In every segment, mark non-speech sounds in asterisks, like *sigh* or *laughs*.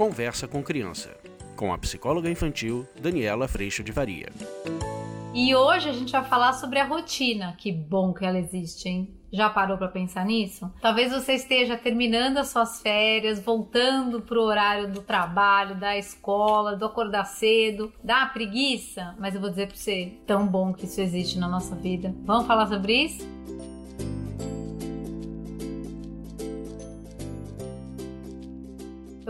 Conversa com Criança, com a psicóloga infantil Daniela Freixo de Varia. E hoje a gente vai falar sobre a rotina. Que bom que ela existe, hein? Já parou para pensar nisso? Talvez você esteja terminando as suas férias, voltando pro horário do trabalho, da escola, do acordar cedo, da preguiça, mas eu vou dizer para você, tão bom que isso existe na nossa vida. Vamos falar sobre isso?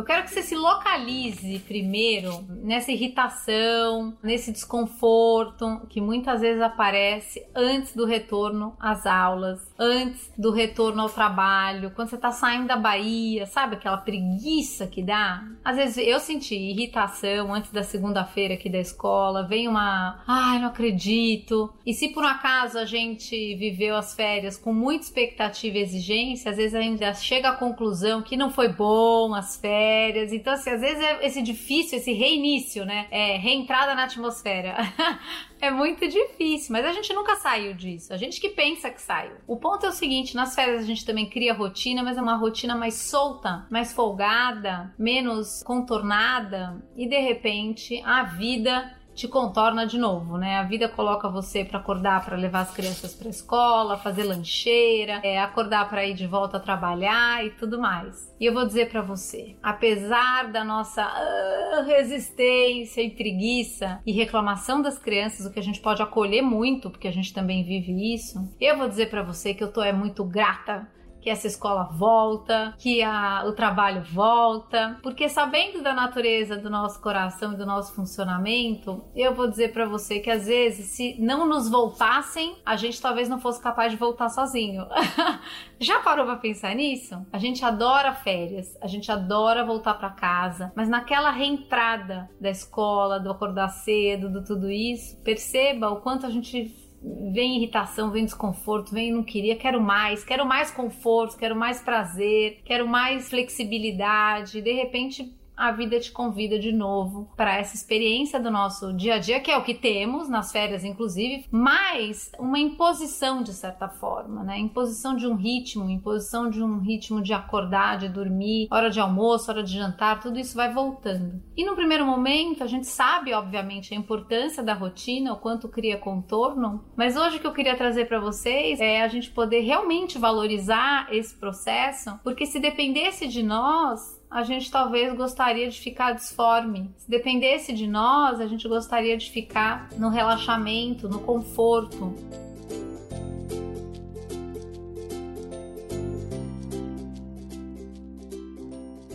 Eu quero que você se localize primeiro nessa irritação, nesse desconforto que muitas vezes aparece antes do retorno às aulas, antes do retorno ao trabalho, quando você tá saindo da Bahia, sabe aquela preguiça que dá? Às vezes eu senti irritação antes da segunda-feira aqui da escola, vem uma, ai, não acredito. E se por um acaso a gente viveu as férias com muita expectativa e exigência, às vezes ainda chega à conclusão que não foi bom as férias. Então, assim, às vezes é esse difícil, esse reinício, né? É reentrada na atmosfera. *laughs* é muito difícil, mas a gente nunca saiu disso. A gente que pensa que saiu. O ponto é o seguinte: nas férias a gente também cria rotina, mas é uma rotina mais solta, mais folgada, menos contornada, e de repente a vida te contorna de novo, né? A vida coloca você para acordar para levar as crianças para escola, fazer lancheira, é, acordar para ir de volta a trabalhar e tudo mais. E eu vou dizer para você, apesar da nossa uh, resistência e preguiça e reclamação das crianças, o que a gente pode acolher muito, porque a gente também vive isso, eu vou dizer para você que eu tô é muito grata que essa escola volta, que a, o trabalho volta, porque sabendo da natureza do nosso coração e do nosso funcionamento, eu vou dizer para você que às vezes, se não nos voltassem, a gente talvez não fosse capaz de voltar sozinho. *laughs* Já parou para pensar nisso? A gente adora férias, a gente adora voltar para casa, mas naquela reentrada da escola, do acordar cedo, do tudo isso, perceba o quanto a gente vem irritação, vem desconforto, vem não queria, quero mais, quero mais conforto, quero mais prazer, quero mais flexibilidade. De repente a vida te convida de novo para essa experiência do nosso dia a dia, que é o que temos nas férias, inclusive, mas uma imposição de certa forma, né? Imposição de um ritmo, imposição de um ritmo de acordar, de dormir, hora de almoço, hora de jantar, tudo isso vai voltando. E no primeiro momento, a gente sabe, obviamente, a importância da rotina, o quanto cria contorno, mas hoje o que eu queria trazer para vocês é a gente poder realmente valorizar esse processo, porque se dependesse de nós, a gente talvez gostaria de ficar disforme. Se dependesse de nós, a gente gostaria de ficar no relaxamento, no conforto.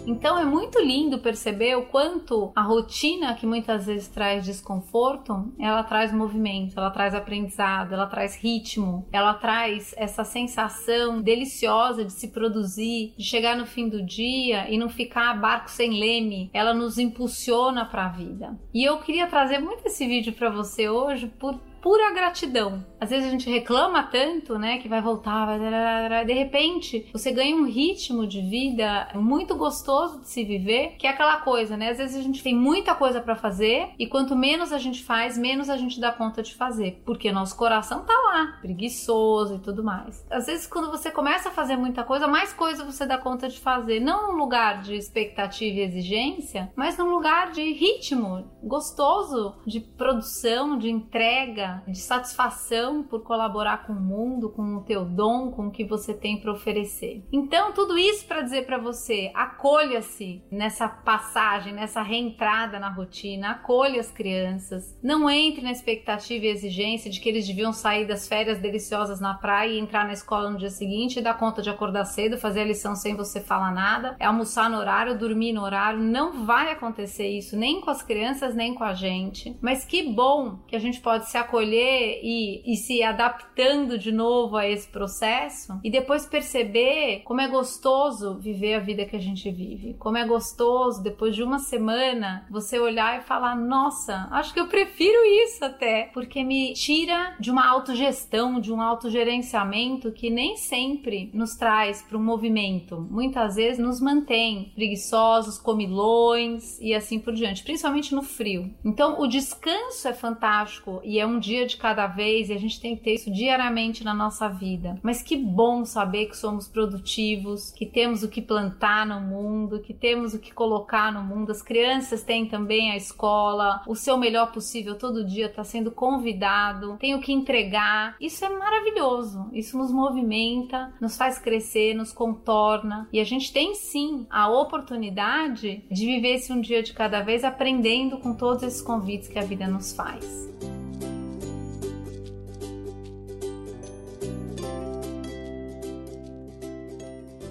Então é muito lindo perceber o quanto a rotina que muitas vezes traz desconforto, ela traz movimento, ela traz aprendizado, ela traz ritmo, ela traz essa sensação deliciosa de se produzir, de chegar no fim do dia e não ficar barco sem leme. Ela nos impulsiona para a vida. E eu queria trazer muito esse vídeo para você hoje por pura gratidão. Às vezes a gente reclama tanto, né, que vai voltar, vai... de repente você ganha um ritmo de vida muito gostoso de se viver, que é aquela coisa, né? Às vezes a gente tem muita coisa para fazer e quanto menos a gente faz, menos a gente dá conta de fazer, porque nosso coração tá lá, preguiçoso e tudo mais. Às vezes quando você começa a fazer muita coisa, mais coisa você dá conta de fazer, não num lugar de expectativa e exigência, mas num lugar de ritmo gostoso, de produção, de entrega, de satisfação por colaborar com o mundo, com o teu dom, com o que você tem para oferecer. Então, tudo isso para dizer para você, acolha-se nessa passagem, nessa reentrada na rotina, acolha as crianças, não entre na expectativa e exigência de que eles deviam sair das férias deliciosas na praia e entrar na escola no dia seguinte dar conta de acordar cedo, fazer a lição sem você falar nada, é almoçar no horário, dormir no horário, não vai acontecer isso nem com as crianças nem com a gente. Mas que bom que a gente pode se acolher acolher e, e se adaptando de novo a esse processo e depois perceber como é gostoso viver a vida que a gente vive. Como é gostoso, depois de uma semana, você olhar e falar: Nossa, acho que eu prefiro isso até, porque me tira de uma autogestão de um autogerenciamento que nem sempre nos traz para um movimento. Muitas vezes nos mantém preguiçosos, comilões e assim por diante, principalmente no frio. Então, o descanso é fantástico e é um dia de cada vez e a gente tem que ter isso diariamente na nossa vida. Mas que bom saber que somos produtivos, que temos o que plantar no mundo, que temos o que colocar no mundo. As crianças têm também a escola, o seu melhor possível todo dia está sendo convidado, tem o que entregar. Isso é maravilhoso. Isso nos movimenta, nos faz crescer, nos contorna e a gente tem sim a oportunidade de viver esse um dia de cada vez aprendendo com todos esses convites que a vida nos faz.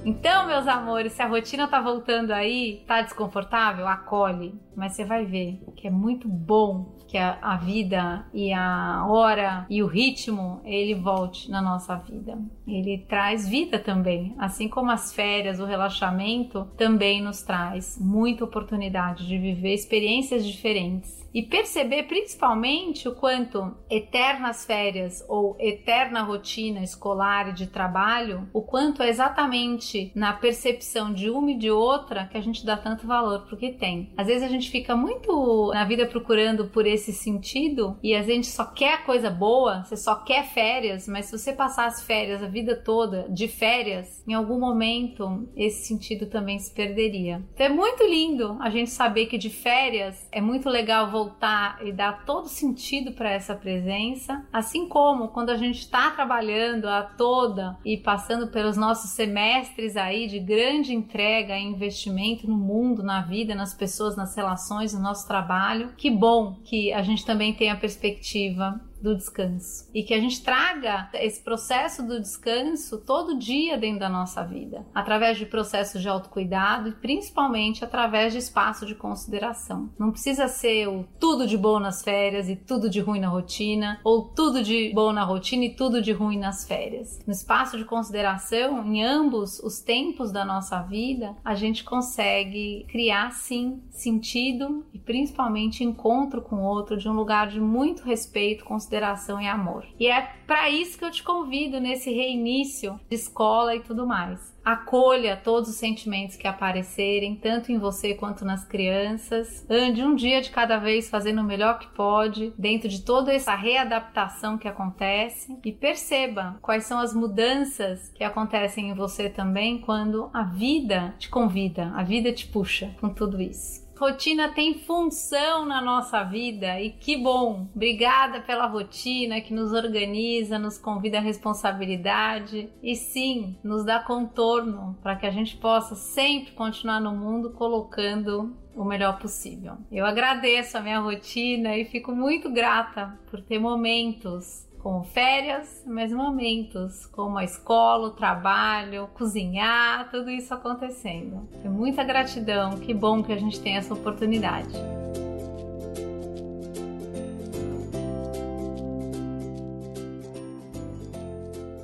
Então, meus amores, se a rotina tá voltando aí, tá desconfortável, acolhe. Mas você vai ver que é muito bom que a, a, vida e a hora e o ritmo ele volte na nossa vida. Ele traz vida também, assim como as férias, o relaxamento também nos traz muita oportunidade de viver experiências diferentes e perceber principalmente o quanto eternas férias ou eterna rotina escolar e de trabalho, o quanto é exatamente na percepção de uma e de outra que a gente dá tanto valor pro que tem. Às vezes a gente fica muito na vida procurando por esse sentido e a gente só quer coisa boa, você só quer férias, mas se você passar as férias a vida toda de férias, em algum momento esse sentido também se perderia. Então é muito lindo a gente saber que de férias é muito legal voltar e dar todo sentido para essa presença, assim como quando a gente está trabalhando a toda e passando pelos nossos semestres aí de grande entrega e investimento no mundo, na vida, nas pessoas, nas relações, no nosso trabalho. Que bom que a gente também tem a perspectiva do descanso e que a gente traga esse processo do descanso todo dia dentro da nossa vida, através de processos de autocuidado e principalmente através de espaço de consideração. Não precisa ser o tudo de bom nas férias e tudo de ruim na rotina, ou tudo de bom na rotina e tudo de ruim nas férias. No espaço de consideração, em ambos os tempos da nossa vida, a gente consegue criar sim sentido e principalmente encontro com o outro de um lugar de muito respeito, consideração consideração e amor. E é para isso que eu te convido nesse reinício de escola e tudo mais. Acolha todos os sentimentos que aparecerem, tanto em você quanto nas crianças. Ande um dia de cada vez fazendo o melhor que pode, dentro de toda essa readaptação que acontece. E perceba quais são as mudanças que acontecem em você também quando a vida te convida, a vida te puxa com tudo isso. Rotina tem função na nossa vida e que bom! Obrigada pela rotina que nos organiza, nos convida à responsabilidade e sim, nos dá contorno para que a gente possa sempre continuar no mundo colocando o melhor possível. Eu agradeço a minha rotina e fico muito grata por ter momentos com férias, mas momentos como a escola, o trabalho, cozinhar, tudo isso acontecendo. É muita gratidão, que bom que a gente tem essa oportunidade.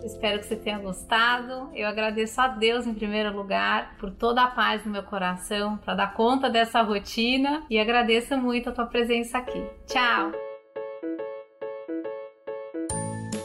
Espero que você tenha gostado. Eu agradeço a Deus em primeiro lugar por toda a paz no meu coração, para dar conta dessa rotina e agradeço muito a tua presença aqui. Tchau!